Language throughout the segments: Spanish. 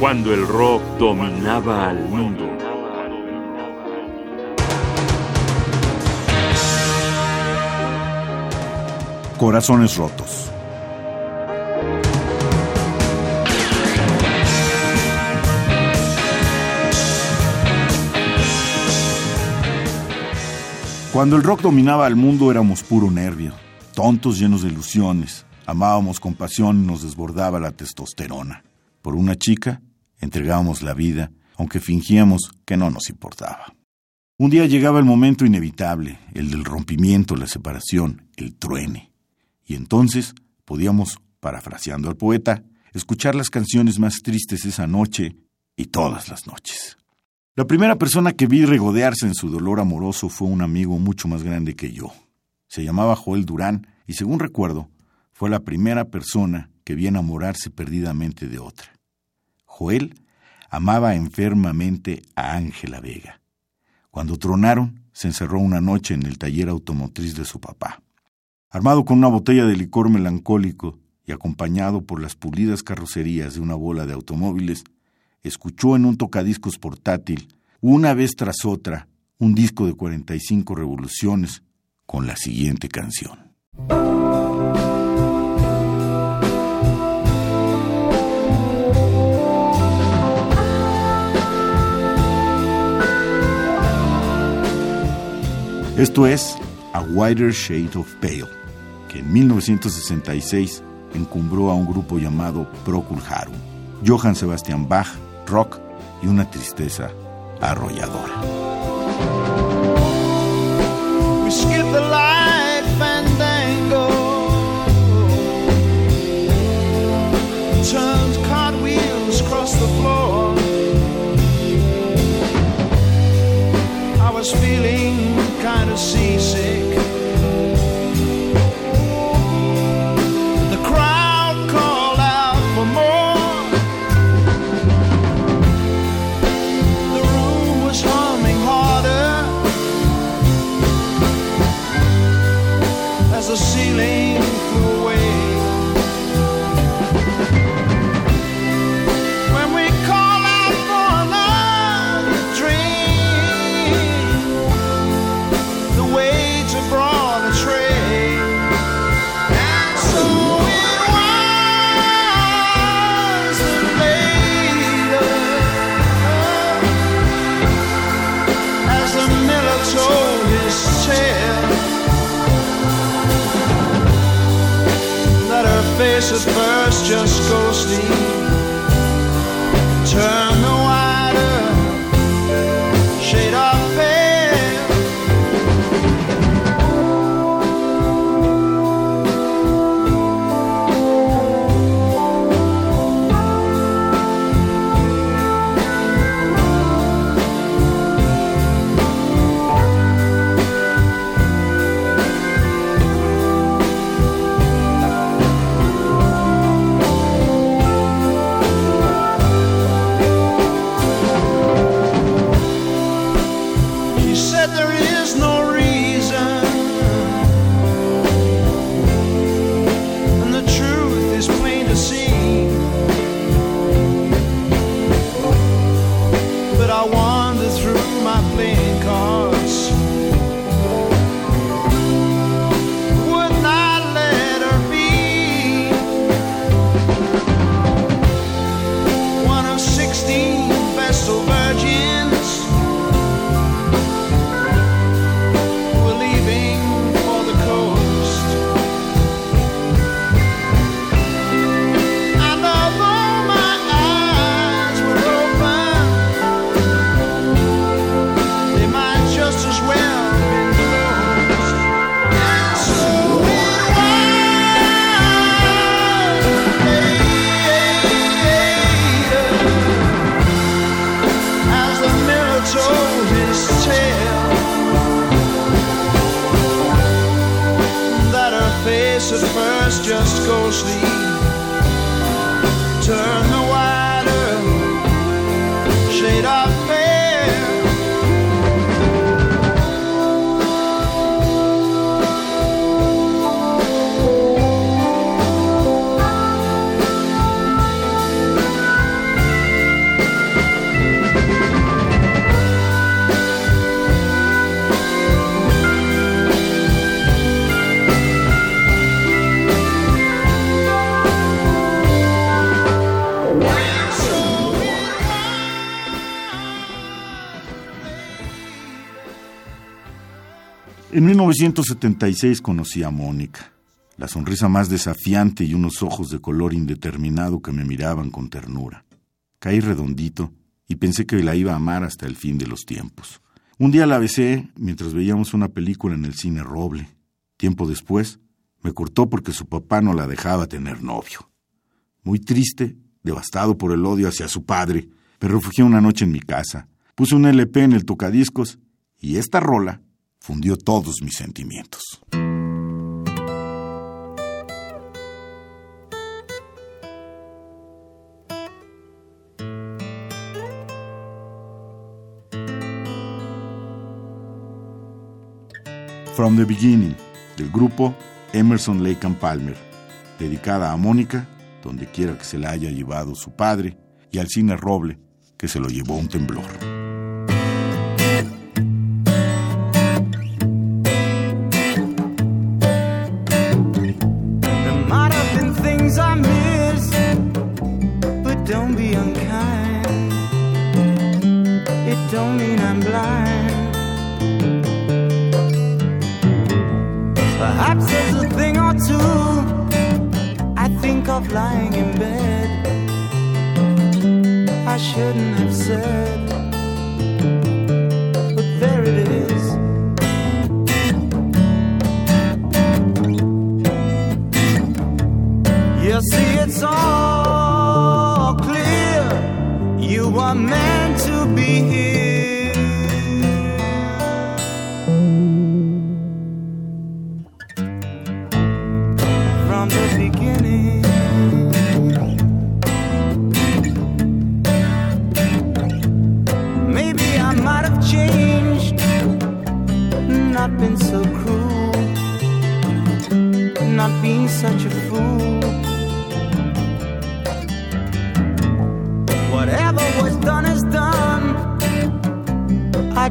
cuando el rock dominaba al mundo. Corazones rotos. Cuando el rock dominaba al mundo éramos puro nervio, tontos llenos de ilusiones, amábamos con pasión y nos desbordaba la testosterona. Por una chica entregábamos la vida, aunque fingíamos que no nos importaba. Un día llegaba el momento inevitable, el del rompimiento, la separación, el truene. Y entonces podíamos, parafraseando al poeta, escuchar las canciones más tristes esa noche y todas las noches. La primera persona que vi regodearse en su dolor amoroso fue un amigo mucho más grande que yo. Se llamaba Joel Durán y según recuerdo, fue la primera persona que vi enamorarse perdidamente de otra. Joel amaba enfermamente a Ángela Vega. Cuando tronaron, se encerró una noche en el taller automotriz de su papá. Armado con una botella de licor melancólico y acompañado por las pulidas carrocerías de una bola de automóviles, escuchó en un tocadiscos portátil, una vez tras otra, un disco de 45 revoluciones con la siguiente canción. Esto es A Wider Shade of Pale, que en 1966 encumbró a un grupo llamado Procul Harum. Johann Sebastian Bach rock y una tristeza arrolladora. at first just go to sleep. Turn En 1976 conocí a Mónica, la sonrisa más desafiante y unos ojos de color indeterminado que me miraban con ternura. Caí redondito y pensé que la iba a amar hasta el fin de los tiempos. Un día la besé mientras veíamos una película en el cine Roble. Tiempo después, me cortó porque su papá no la dejaba tener novio. Muy triste, devastado por el odio hacia su padre, me refugié una noche en mi casa. Puse un LP en el tocadiscos y esta rola fundió todos mis sentimientos. From the Beginning, del grupo Emerson Lake and Palmer, dedicada a Mónica, donde quiera que se la haya llevado su padre, y al cine Roble, que se lo llevó un temblor. Lying in bed. I shouldn't have said, but there it is. You see, it's all clear. You are meant to be here.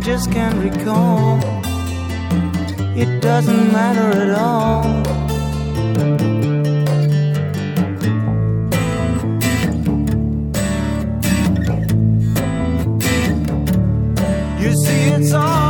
Just can't recall. It doesn't matter at all. You see, it's all.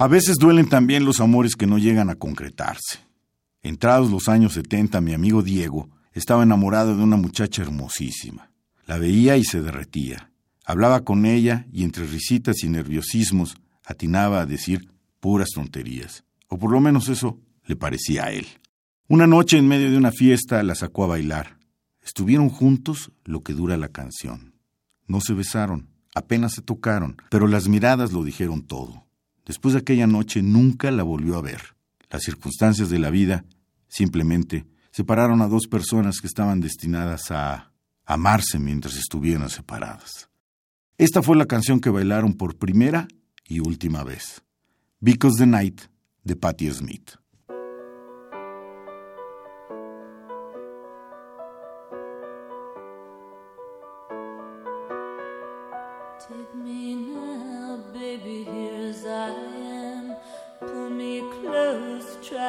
A veces duelen también los amores que no llegan a concretarse. Entrados los años 70, mi amigo Diego estaba enamorado de una muchacha hermosísima. La veía y se derretía. Hablaba con ella y entre risitas y nerviosismos atinaba a decir puras tonterías. O por lo menos eso le parecía a él. Una noche en medio de una fiesta la sacó a bailar. Estuvieron juntos lo que dura la canción. No se besaron, apenas se tocaron, pero las miradas lo dijeron todo. Después de aquella noche nunca la volvió a ver. Las circunstancias de la vida simplemente separaron a dos personas que estaban destinadas a amarse mientras estuvieran separadas. Esta fue la canción que bailaron por primera y última vez. Because the Night de Patti Smith.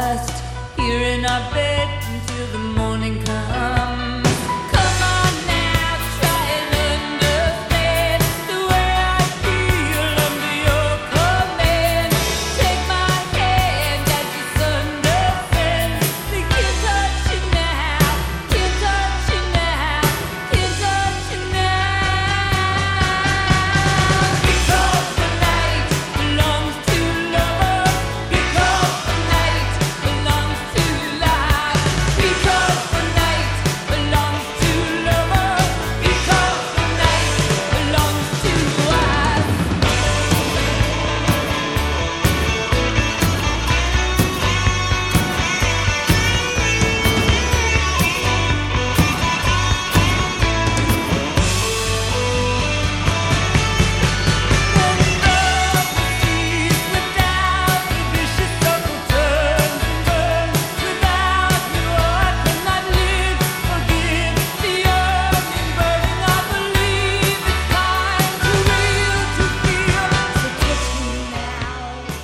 last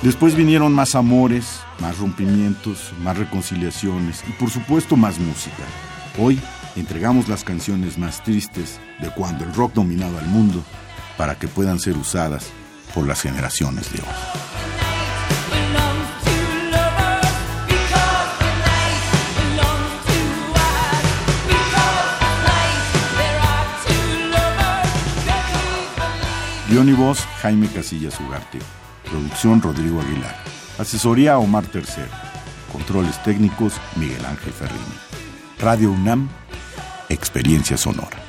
Después vinieron más amores, más rompimientos, más reconciliaciones y por supuesto más música. Hoy entregamos las canciones más tristes de cuando el rock dominaba el mundo para que puedan ser usadas por las generaciones de hoy. Guión y voz, Jaime Casillas Ugarte. Producción, Rodrigo Aguilar. Asesoría, Omar Tercer. Controles técnicos, Miguel Ángel Ferrini. Radio UNAM, Experiencia Sonora.